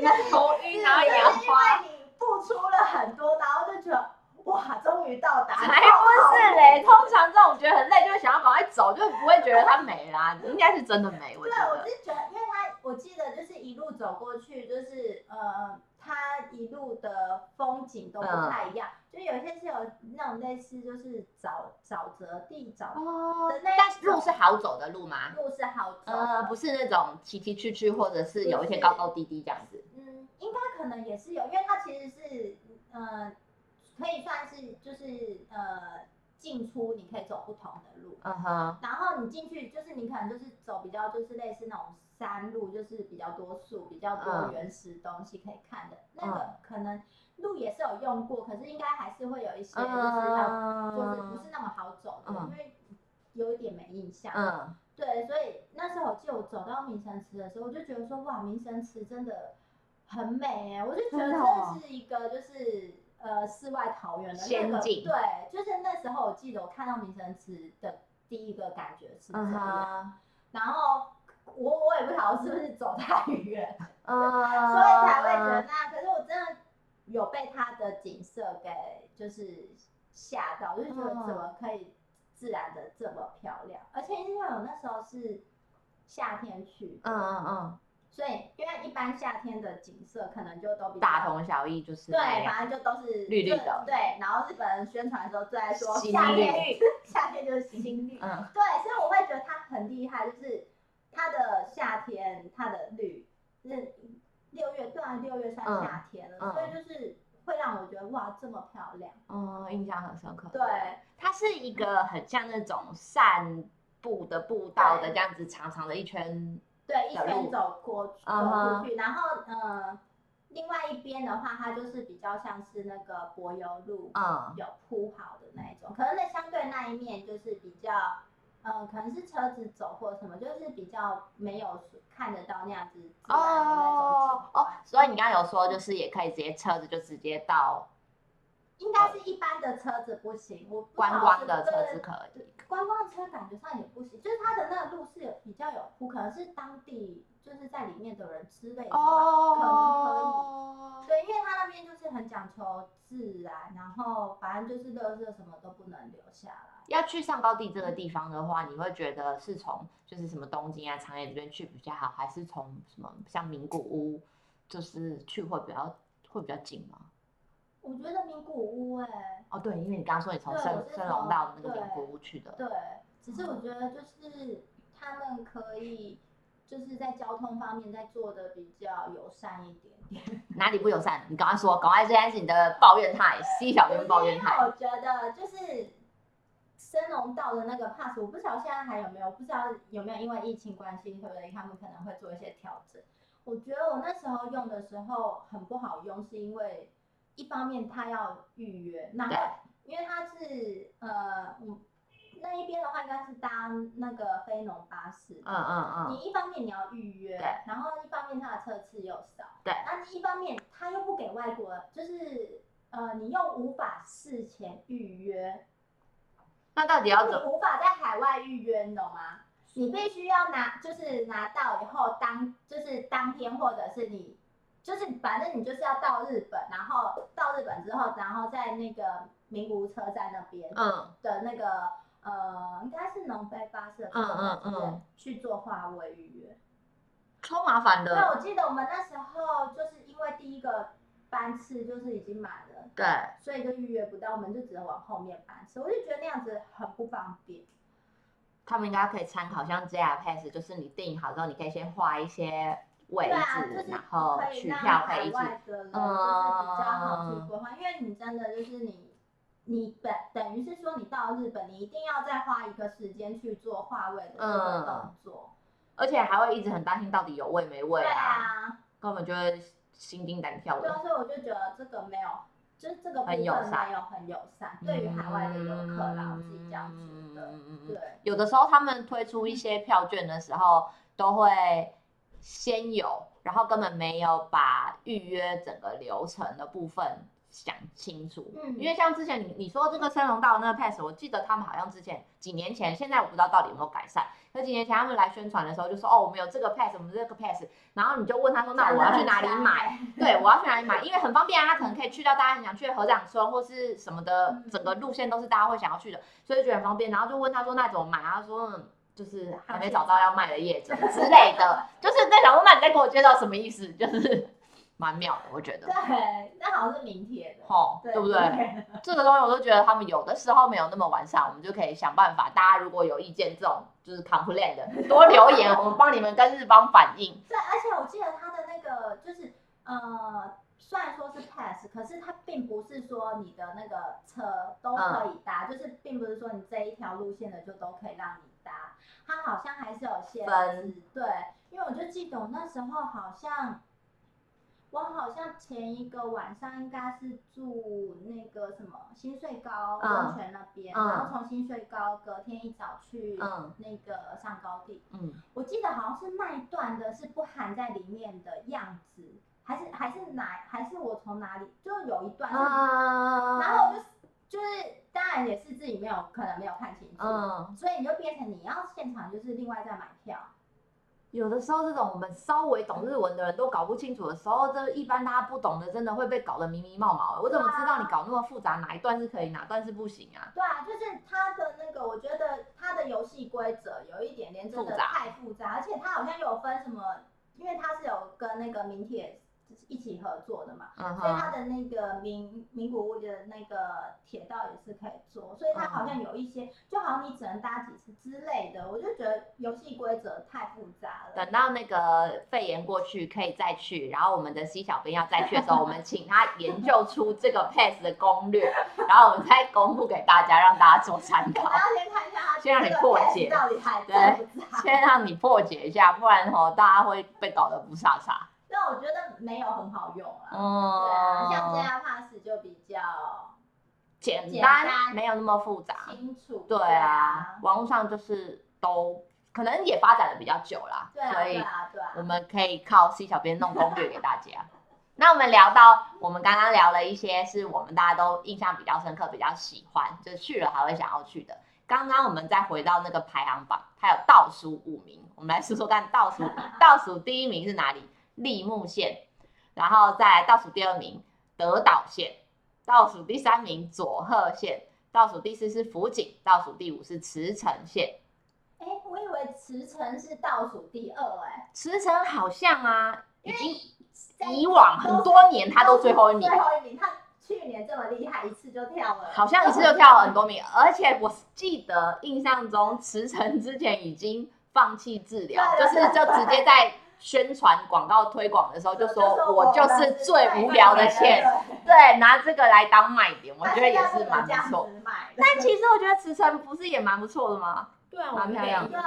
那 [laughs] 头晕然后眼花，因为你付出了很多，然后就觉得。哇，终于到达！才不是嘞！通常这种觉得很累，就会想要赶快走，就不会觉得它美啦。应该是真的美，我觉得。对，我是觉得，因为它，我记得就是一路走过去，就是呃，它一路的风景都不太一样，嗯、就有些是有那种类似就是沼沼泽地沼的那、哦，但是路是好走的路吗？路是好走，呃，不是那种崎崎岖岖，或者是有一些高高低低这样子。嗯，应该可能也是有，因为它其实是呃。可以算是就是呃进出你可以走不同的路，嗯哼、uh，huh. 然后你进去就是你可能就是走比较就是类似那种山路，就是比较多树、比较多原始东西可以看的，uh. 那个可能路也是有用过，可是应该还是会有一些就是要、uh. 就是不是那么好走的，uh. 因为有一点没印象，嗯、uh，huh. 对，所以那时候我记得我走到明城池的时候，我就觉得说哇，明城池真的很美哎，我就觉得这是一个就是。呃，世外桃源的那个，境对，就是那时候我记得我看到明城池的第一个感觉是这样，uh huh. 然后我我也不晓得是不是走太远，uh [laughs] huh. 所以才会觉得那，可是我真的有被它的景色给就是吓到，就是觉得怎么可以自然的这么漂亮，uh. 而且因为我那时候是夏天去，嗯嗯嗯。所以，因为一般夏天的景色可能就都比较大同小异，就是对，反正就都是绿绿的。对，然后日本人宣传的时候最爱说夏天，绿 [laughs] 夏天就是新绿。嗯，对，所以我会觉得它很厉害，就是它的夏天，它的绿是六月，对啊，六月算夏天了，嗯、所以就是会让我觉得哇，这么漂亮。嗯，印象很深刻。对，它是一个很像那种散步的步道的这样子，长长的一圈。对，一圈走过走过去，然后呃，另外一边的话，它就是比较像是那个柏油路，嗯，有铺好的那一种。可能那相对那一面就是比较，呃，可能是车子走或什么，就是比较没有看得到那样子自然的那种哦。哦，所以你刚刚有说，就是也可以直接车子就直接到，应该是一般的车子不行，我观光的车子可以。观光车感觉上也不行，就是它的那个路是有比较有铺，可能是当地就是在里面的人之类的，oh. 可能可以。对，因为它那边就是很讲求自然，然后反正就是垃圾什么都不能留下来。要去上高地这个地方的话，你会觉得是从就是什么东京啊、长野这边去比较好，还是从什么像名古屋就是去会比较会比较近吗？我觉得名古屋哎、欸，哦对，因为你刚刚说你从深深龙到那个名古屋去的，对，只是我觉得就是他们可以就是在交通方面再做的比较友善一点点。[laughs] 哪里不友善？你赶快说，赶快，这件是你的抱怨态，[laughs] C 小编抱怨态。我觉得就是深隆道的那个 pass，我不晓得现在还有没有，不知道有没有因为疫情关系，对不对？他们可能会做一些调整。我觉得我那时候用的时候很不好用，是因为。一方面他要预约，那对因为他是呃，嗯，那一边的话应该是搭那个非农巴士，嗯嗯嗯，你一方面你要预约，然后一方面他的车次又少，对，那一方面他又不给外国，就是呃，你又无法事前预约，那到底要怎么？你无法在海外预约，你懂吗？你必须要拿，就是拿到以后当，就是当天或者是你。就是反正你就是要到日本，然后到日本之后，然后在那个名古屋车站那边嗯的那个、嗯、呃，应该是能飞巴士的车站，嗯嗯、去做划位预约，超麻烦的。对，我记得我们那时候就是因为第一个班次就是已经满了，对，所以就预约不到，我们就只能往后面班次，我就觉得那样子很不方便。他们应该可以参考像 JR Pass，就是你订好之后，你可以先画一些。位置，啊就是、然后取票可以一起，就是比较好去规划，嗯、因为你真的就是你，你本等于是说你到日本，你一定要再花一个时间去做画位的这个动作，嗯，而且还会一直很担心到底有位没位啊，啊根本就会心惊胆跳的。对啊，所以我就觉得这个没有，就是这个部分没有很友善，对于海外的游客啦，我自己这样觉得。对，有的时候他们推出一些票券的时候，都会。先有，然后根本没有把预约整个流程的部分想清楚。嗯，因为像之前你你说这个升龙道那个 pass，我记得他们好像之前几年前，现在我不知道到底有没有改善。可几年前他们来宣传的时候就说，哦，我们有这个 pass，我们这个 pass，然后你就问他说，那我要去哪里买？[laughs] 对，我要去哪里买？因为很方便啊，他可能可以去到大家很想去的合掌村或是什么的，整个路线都是大家会想要去的，所以觉得很方便。然后就问他说，那怎么买？他说，嗯，就是还没找到要卖的业者之类的，[laughs] 就是在想说，那你在给我介绍什么意思？就是。蛮妙的，我觉得。对，那好像是明天的，吼，对不对？[laughs] 这个东西我都觉得他们有的时候没有那么完善，我们就可以想办法。大家如果有意见，这种就是 complain 的，多留言，我们帮你们跟日方反映。[laughs] 对，而且我记得他的那个就是呃，虽然说是 pass，可是它并不是说你的那个车都可以搭，嗯、就是并不是说你这一条路线的就都可以让你搭，它好像还是有限制。分对，因为我就记得我那时候好像。我好像前一个晚上应该是住那个什么新穗高温泉那边，嗯、然后从新穗高隔天一早去那个上高地。嗯，我记得好像是那一段的是不含在里面的样子，还是还是哪还是我从哪里就有一段是，嗯、然后我就就是当然也是自己没有可能没有看清楚，嗯、所以你就变成你要现场就是另外再买票。有的时候，这种我们稍微懂日文的人都搞不清楚的时候，这一般大家不懂的，真的会被搞得迷迷茫茫。我怎么知道你搞那么复杂，哪一段是可以，哪段是不行啊？对啊，就是他的那个，我觉得他的游戏规则有一点点真的太复杂，复杂而且他好像有分什么，因为他是有跟那个名铁。一起合作的嘛，uh huh. 所以他的那个名名古屋的那个铁道也是可以坐，所以他好像有一些，uh huh. 就好像你只能搭几次之类的，我就觉得游戏规则太复杂了。等到那个肺炎过去，可以再去，然后我们的 C 小编要再去的时候，我们请他研究出这个 pass 的攻略，然后我们再公布给大家，让大家做参考。大家先看一下他，先让你破解到底还在不在，对，先让你破解一下，不然吼大家会被搞得不飒飒。但我觉得没有很好用啊，嗯、对啊，像 JR Pass 就比较简单，没有那么复杂，清楚。对啊，网络上就是都可能也发展的比较久了，对啊，所以我们可以靠 C 小编弄攻略给大家。[laughs] 那我们聊到，我们刚刚聊了一些是我们大家都印象比较深刻、比较喜欢，就去了还会想要去的。刚刚我们再回到那个排行榜，它有倒数五名，我们来说说看倒数 [laughs] 倒数第一名是哪里？立木县，然后再来倒数第二名德岛县，倒数第三名佐贺县，倒数第四是福井，倒数第五是茨城县。哎，我以为茨城是倒数第二哎。茨城好像啊，已经以往很多年他都最后一名。最后一名，他去年这么厉害，一次就跳了。好像一次就跳了很多名，而且我记得印象中茨城之前已经放弃治疗，就是就直接在。宣传广告推广的时候就说，我就是最无聊的县，对，拿这个来当卖点，我觉得也是蛮不错。但其实我觉得茨城不是也蛮不错的吗？对啊，蛮漂亮的。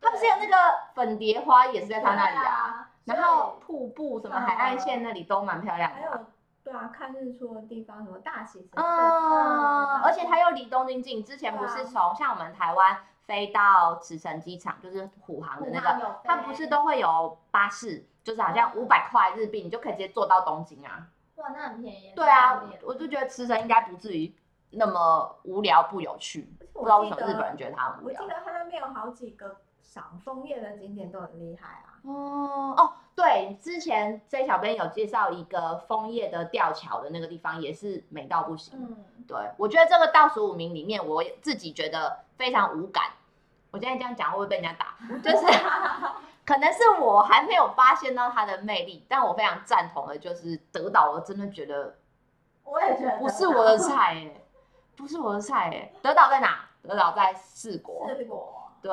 它不是有那个粉蝶花也是在它那里啊，然后瀑布什么海岸线那里都蛮漂亮的。对啊，看日出的地方什么大喜神社，嗯，而且它又离东京近，之前不是从像我们台湾。飞到慈城机场就是虎航的那个，它不是都会有巴士，就是好像五百块日币，你就可以直接坐到东京啊。哇，那很便宜。对啊，我就觉得慈城应该不至于那么无聊不有趣。不知道为什么日本人觉得它很无聊。我记得它那边有好几个赏枫叶的景点都很厉害啊。哦哦，对，之前 J 小编有介绍一个枫叶的吊桥的那个地方，也是美到不行。嗯，对，我觉得这个倒数五名里面，我自己觉得非常无感。我现在这样讲会不会被人家打？[laughs] 就是可能是我还没有发现到它的魅力，但我非常赞同的就是德岛，我真的觉得，我也觉得不是我的菜哎，不是我的菜哎。德岛在哪？德岛在四国。四国。对，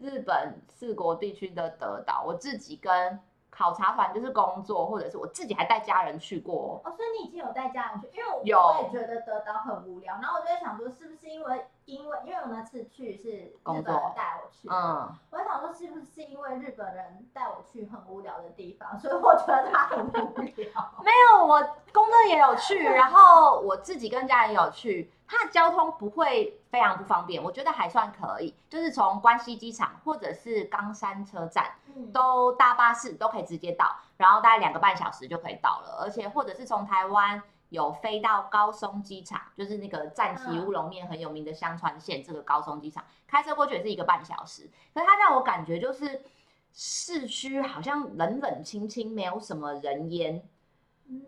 日本四国地区的德岛，我自己跟考察团就是工作，或者是我自己还带家人去过。哦，所以你已经有带家人去，因为我我也觉得德岛很无聊，然后我就在想说，是不是因为。因为因为我那次去是日本人带我去，嗯，我在想说是不是因为日本人带我去很无聊的地方，所以我觉得他很无聊。[laughs] 没有，我工作也有去，然后我自己跟家人有去。它的交通不会非常不方便，我觉得还算可以。就是从关西机场或者是冈山车站，都搭巴士都可以直接到，然后大概两个半小时就可以到了。而且或者是从台湾有飞到高松机场，就是那个赞岐乌龙面很有名的香川县这个高松机场，开车过去也是一个半小时。可是它让我感觉就是市区好像冷冷清清，没有什么人烟，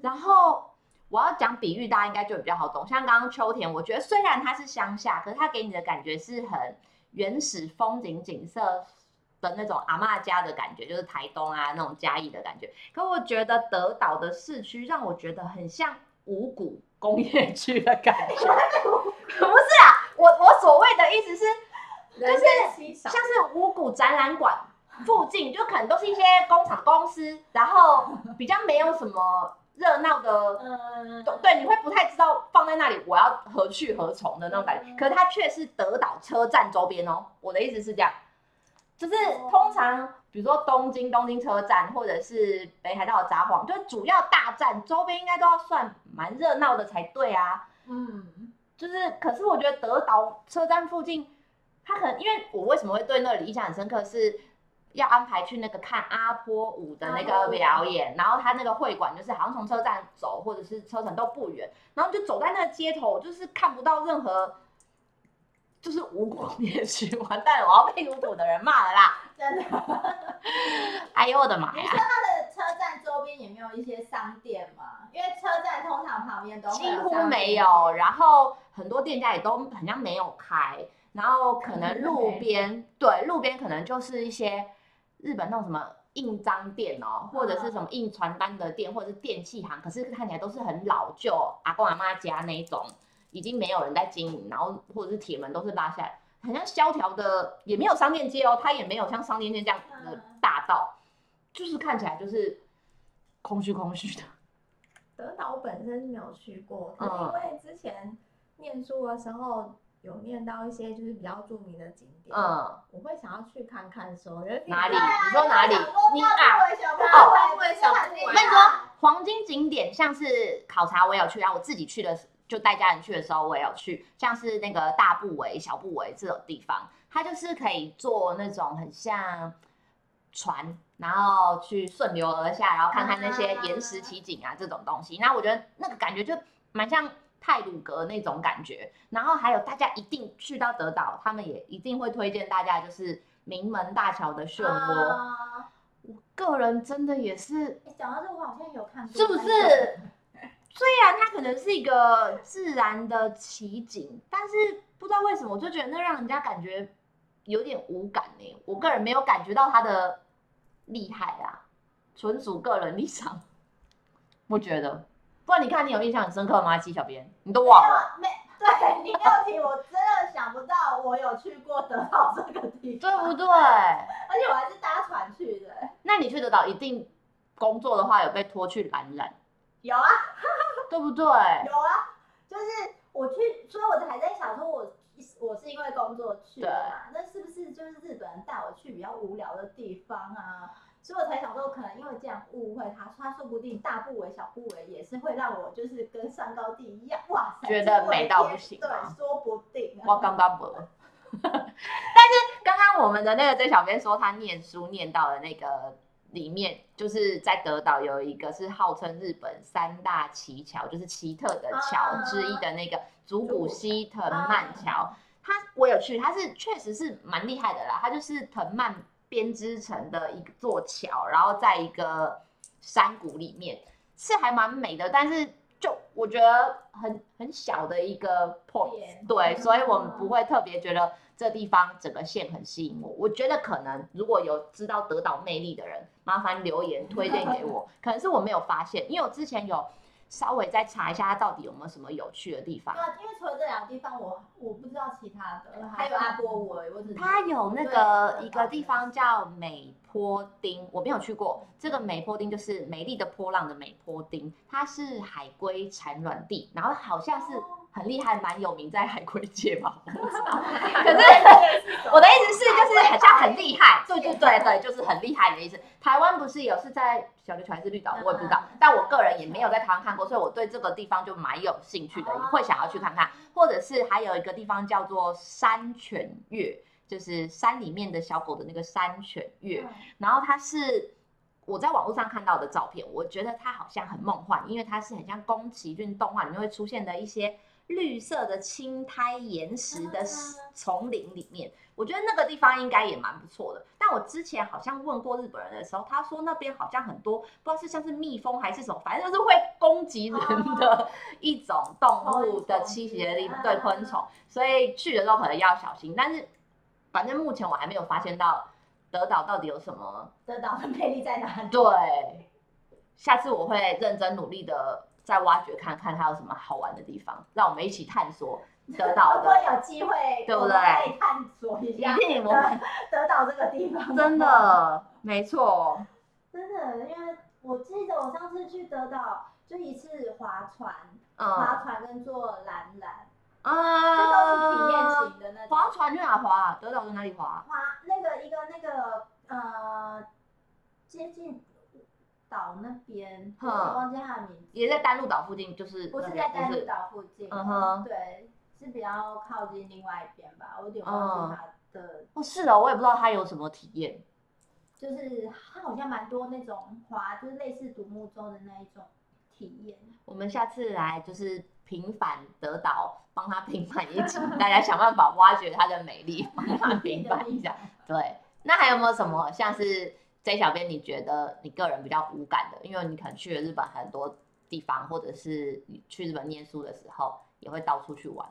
然后。我要讲比喻，大家应该就比较好懂。像刚刚秋田，我觉得虽然它是乡下，可是它给你的感觉是很原始风景景色的那种阿嬷家的感觉，就是台东啊那种嘉义的感觉。可我觉得德岛的市区让我觉得很像五股工业区的感觉。[laughs] 不是啊，我我所谓的意思是，就是像是五股展览馆附近，就可能都是一些工厂公司，然后比较没有什么。热闹的，嗯，对，你会不太知道放在那里我要何去何从的那种感觉。嗯、可是它却是德岛车站周边哦。我的意思是这样，就是通常比如说东京东京车站或者是北海道的札幌，就是主要大站周边应该都要算蛮热闹的才对啊。嗯，就是可是我觉得德岛车站附近，它可能因为我为什么会对那里印象很深刻是。要安排去那个看阿波舞的那个表演，然后他那个会馆就是好像从车站走或者是车程都不远，然后就走在那个街头，就是看不到任何，就是无果也区，完蛋了，我要被无果的人骂了啦！真的，[laughs] 哎呦我的妈呀！你说他的车站周边也没有一些商店吗？因为车站通常旁边都几乎没有，然后很多店家也都好像没有开，然后可能路边对路边可能就是一些。日本那种什么印章店哦，或者是什么印传单的店，或者是电器行，可是看起来都是很老旧，阿公阿妈家那一种，已经没有人在经营，然后或者是铁门都是拉下来，很像萧条的，也没有商店街哦，它也没有像商店街这样的大道，就是看起来就是空虚空虚的。德岛本身是没有去过，可是因为之前念书的时候。有念到一些就是比较著名的景点，嗯，我会想要去看看说，说哪里？你说哪里？你啊，哦，我跟你说，黄金景点像是考察我有去，然后我自己去的就带家人去的时候我也有去，像是那个大部围、小部围这种地方，它就是可以坐那种很像船，然后去顺流而下，然后看看那些岩石奇景啊这种东西，那我觉得那个感觉就蛮像。太鲁阁那种感觉，然后还有大家一定去到德岛，他们也一定会推荐大家就是名门大桥的漩涡。Uh, 我个人真的也是，讲到这我好像有看过，是不是？虽然它可能是一个自然的奇景，但是不知道为什么，我就觉得那让人家感觉有点无感呢。我个人没有感觉到它的厉害啊，纯属个人立场，我觉得。不然你看，你有印象很深刻吗？七小编，你都忘了？没，对你没有提，我真的想不到我有去过德岛这个地方，对不对？而且我还是搭船去的。那你去德岛一定工作的话，有被拖去蓝染？有啊，对不对？有啊，就是我去，所以我还在想说我，我我是因为工作去的嘛？那是不是就是日本人带我去比较无聊的地方啊？所以我才想说，可能因为这样误会他，他说不定大部尾、小部尾也是会让我就是跟上高地一样，哇塞，觉得美到不行。对，说不定。我刚刚不。[laughs] 但是刚刚我们的那个 J 小编说，他念书念到的那个里面，就是在德岛有一个是号称日本三大奇桥，就是奇特的桥之一的那个足谷西藤蔓桥。他我有去，他是确实是蛮厉害的啦，他就是藤蔓。编织成的一座桥，然后在一个山谷里面，是还蛮美的，但是就我觉得很很小的一个 point，对，所以我们不会特别觉得这地方整个线很吸引我。我觉得可能如果有知道德岛魅力的人，麻烦留言推荐给我，可能是我没有发现，因为我之前有。稍微再查一下，它到底有没有什么有趣的地方？对啊，因为除了这两个地方，我我不知道其他的。还有阿波维，我只它有那个一个地方叫美坡町，我没有去过。这个美坡町就是美丽的波浪的美坡町，它是海龟产卵地，然后好像是很厉害，蛮有名在海龟界吧？[laughs] 我不知道。可是我的意思是，就是很像很厉害，对对对对，就是很厉害的意思。台湾不是有是在小琉球还是绿岛，我也不知道。但我个人也没有在台湾看过，所以我对这个地方就蛮有兴趣的，会想要去看看。或者是还有一个地方叫做山犬月，就是山里面的小狗的那个山犬月，然后它是。我在网络上看到的照片，我觉得它好像很梦幻，因为它是很像宫崎骏动画里面会出现的一些绿色的青苔岩石的丛林里面。我觉得那个地方应该也蛮不错的。但我之前好像问过日本人的时候，他说那边好像很多不知道是像是蜜蜂还是什么，反正就是会攻击人的 [laughs] 一种动物的栖息的地方，对，昆虫。所以去的时候可能要小心。但是反正目前我还没有发现到。德岛到底有什么？德岛的魅力在哪里？对，下次我会认真努力的再挖掘看看它有什么好玩的地方，让我们一起探索德岛。如果有机会，对不对？可以探索一下。一定我们得岛这个地方。[laughs] 真的，没错。真的，因为我记得我上次去得岛就一次划船，划船跟坐蓝缆。啊，这都是体验型的那种。划船去哪划啊？德岛在哪里划？划那个一个那个呃，接近岛那边，我忘记它的名字。也在丹路岛附近，就是不是在丹路岛附近？嗯哼，对，是比较靠近另外一边吧，我有点忘记它的。哦，是的，我也不知道它有什么体验。就是它好像蛮多那种花，就是类似独木舟的那一种体验。我们下次来就是。平反德岛，帮他平反一集，大家想办法挖掘它的美丽，帮他平反一下。[laughs] 对，那还有没有什么像是 J 小编你觉得你个人比较无感的？因为你可能去了日本很多地方，或者是你去日本念书的时候也会到处去玩。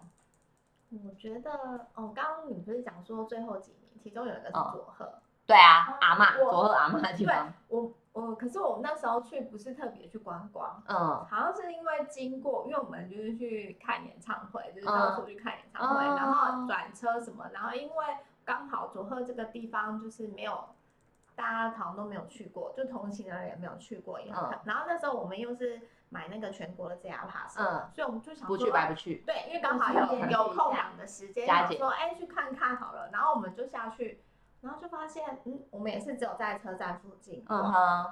我觉得哦，刚刚你不是讲说最后几名，其中有一个是佐贺。嗯对啊，阿妈，佐贺阿妈的地方。我我可是我那时候去不是特别去观光，嗯，好像是因为经过，因为我们就是去看演唱会，就是到处去看演唱会，然后转车什么，然后因为刚好佐贺这个地方就是没有，大家好像都没有去过，就同行的人也没有去过，也很然后那时候我们又是买那个全国的 JR Pass，嗯，所以我们就想说不去白不去，对，因为刚好有有空档的时间，想说哎去看看好了，然后我们就下去。然后就发现，嗯，我们也是只有在车站附近。嗯哼。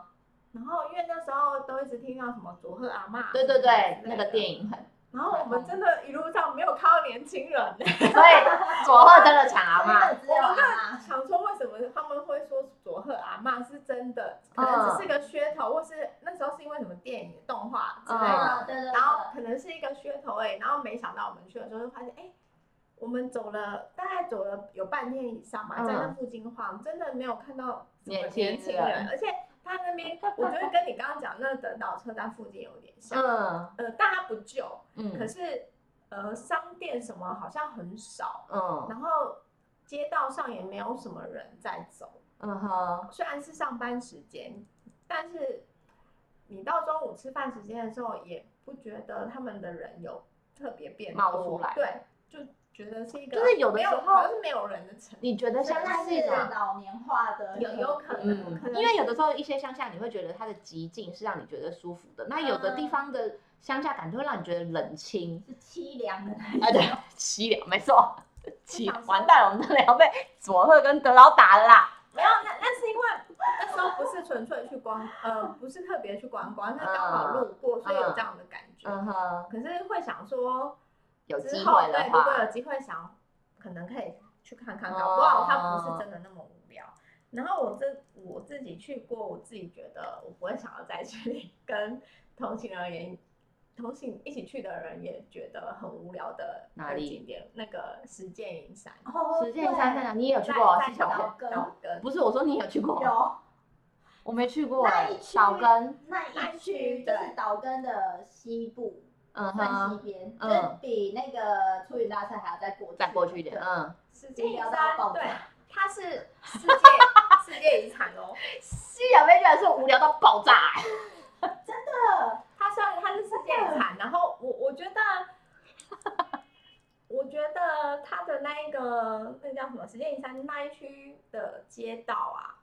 然后因为那时候都一直听到什么佐贺阿嬷。对对对，那个电影很。然后我们真的一路上没有看到年轻人。[laughs] 所以佐贺真的抢阿妈。[laughs] 我们在想说，为什么他们会说佐贺阿妈是真的？可能只是个噱头，或是那时候是因为什么电影、动画之类的。对对对。然后可能是一个噱头哎，然后没想到我们去的时候就发现，哎。我们走了大概走了有半天以上嘛，在那附近晃，真的没有看到年轻人，而且他那边我觉得跟你刚刚讲那个德岛车站附近有点像，嗯，呃，但它不旧，嗯，可是呃商店什么好像很少，嗯，然后街道上也没有什么人在走，嗯哼，虽然是上班时间，但是你到中午吃饭时间的时候，也不觉得他们的人有特别变冒出来，对，就。觉得是一个，就是有的时候是没有人的城。你觉得乡下是一种老年化的，有有可能，因为有的时候一些乡下你会觉得它的寂静是让你觉得舒服的，那有的地方的乡下感就会让你觉得冷清，是凄凉的。哎，[laughs] 对，凄凉，没错，凄。[laughs] 完蛋了，我们真的要被佐贺跟德岛打了啦。没有，那那是因为那时候不是纯粹去观，呃，不是特别去观光，是刚好路过，所以有这样的感觉。嗯哼。可是会想说。有机会的话，如果有机会想，可能可以去看看，搞不好它不是真的那么无聊。然后我这我自己去过，我自己觉得我不会想要再去。跟同行而言，同行一起去的人也觉得很无聊的哪里景点？那个石见银山。石见银山在哪？你也有去过？是岛根。不是，我说你有去过。有。我没去过。岛根那一区就是岛根的西部。嗯哼，西边，就比那个出云大社还要再过去，再过去一点，嗯。世界遗产，对，它是世界 [laughs] 世界遗产哦。西小飞居然是无聊到爆炸，真的。它虽然它是世界遗产，然后我我觉得，我觉得它的那一个那叫什么世界遗产那一区的街道啊，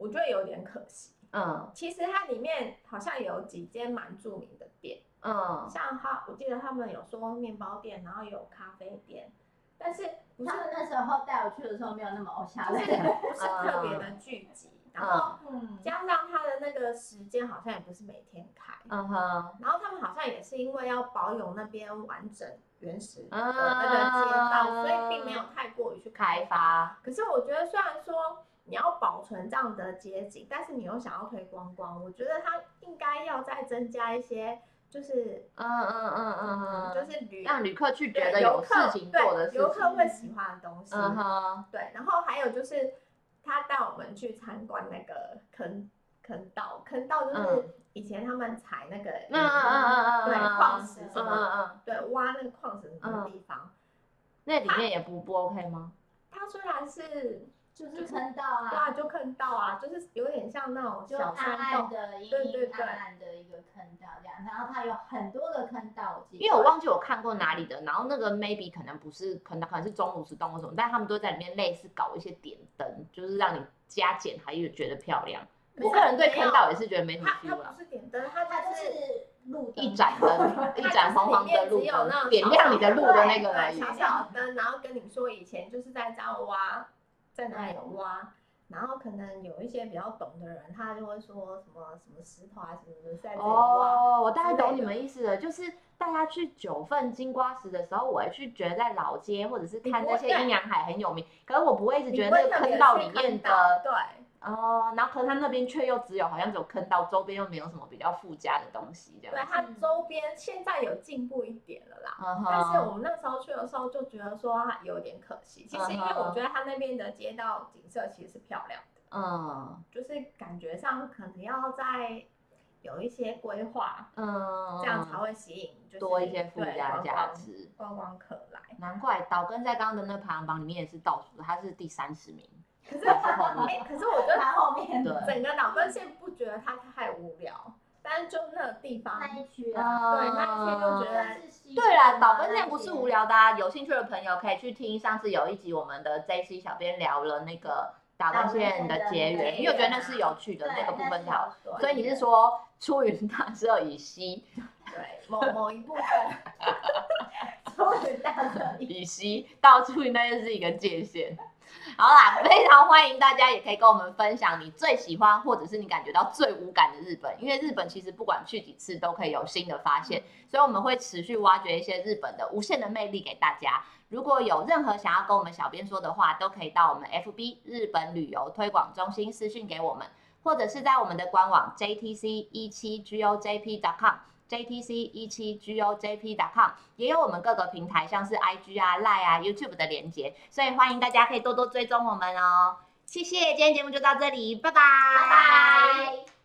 我觉得有点可惜。嗯，其实它里面好像有几间蛮著名的店，嗯，像他，我记得他们有说面包店，然后有咖啡店，但是他们那时候带我去的时候没有那么偶像，就是不是特别的聚集，然后加上它的那个时间好像也不是每天开，嗯哼，然后他们好像也是因为要保有那边完整原始的那个街道，所以并没有太过于去开发。可是我觉得虽然说。你要保存这样的街景，但是你又想要推观光，我觉得它应该要再增加一些，就是嗯嗯嗯嗯嗯，就是旅让旅客去觉得有事情做的事情，游客会喜欢的东西。嗯哼，对。然后还有就是他带我们去参观那个坑坑道，坑道就是以前他们采那个嗯嗯嗯嗯嗯对矿石什么嗯嗯对挖那个矿石什么地方，那里面也不不 OK 吗？它虽然是。就是坑道啊，对啊，就坑道啊，就是有点像那种小山洞的，阴阴暗暗的一个坑道这样，然后它有很多个坑道。因为我忘记我看过哪里的，然后那个 maybe 可能不是坑道，可能是钟乳石洞或什么，但他们都在里面类似搞一些点灯，就是让你加减还有觉得漂亮。我个人对坑道也是觉得没什么 feel 了。它不是点灯，它它就是路一盏灯，[laughs] 一盏黄黄的路灯，点亮你的路的那个而已。小小灯，然后跟你说以前就是在这样挖。在哪里挖，然后可能有一些比较懂的人，他就会说什么什么石头啊什么的在这里挖。哦，我大概懂你们意思了，就是大家去九份金瓜石的时候，我会去觉得在老街或者是看那些阴阳海很有名，可是我不会一直觉得那个坑道里面的对。哦，然后可是他那边却又只有好像只有坑道，周边又没有什么比较附加的东西，这样。对，它周边现在有进步一点了啦，嗯、但是我们那时候去的时候就觉得说有点可惜。其实因为我觉得它那边的街道景色其实是漂亮的，嗯，就是感觉上可能要在有一些规划，嗯，这样才会吸引就是多一些附加价值，观光客来。难怪岛根在刚刚的那个排行榜里面也是倒数的，它是第三十名。可是，哎，可是我觉得他后面整个岛根县不觉得它太无聊，但是就那个地方那一区啊，对，那一区就觉得。对啦，岛根县不是无聊的啊，有兴趣的朋友可以去听上次有一集我们的 JC 小编聊了那个岛根县的结缘，因为我觉得那是有趣的那个部分条。所以你是说出云大社以西？对，某某一部分。[laughs] [laughs] 出云大社以西到出云那就是一个界限。好啦，非常欢迎大家，也可以跟我们分享你最喜欢或者是你感觉到最无感的日本，因为日本其实不管去几次都可以有新的发现，所以我们会持续挖掘一些日本的无限的魅力给大家。如果有任何想要跟我们小编说的话，都可以到我们 FB 日本旅游推广中心私讯给我们，或者是在我们的官网 JTC 一七 GOJP.com。JTC 一七 GOJP.com 也有我们各个平台，像是 IG 啊、Lie 啊、YouTube 的连接，所以欢迎大家可以多多追踪我们哦。谢谢，今天节目就到这里，拜拜。拜拜。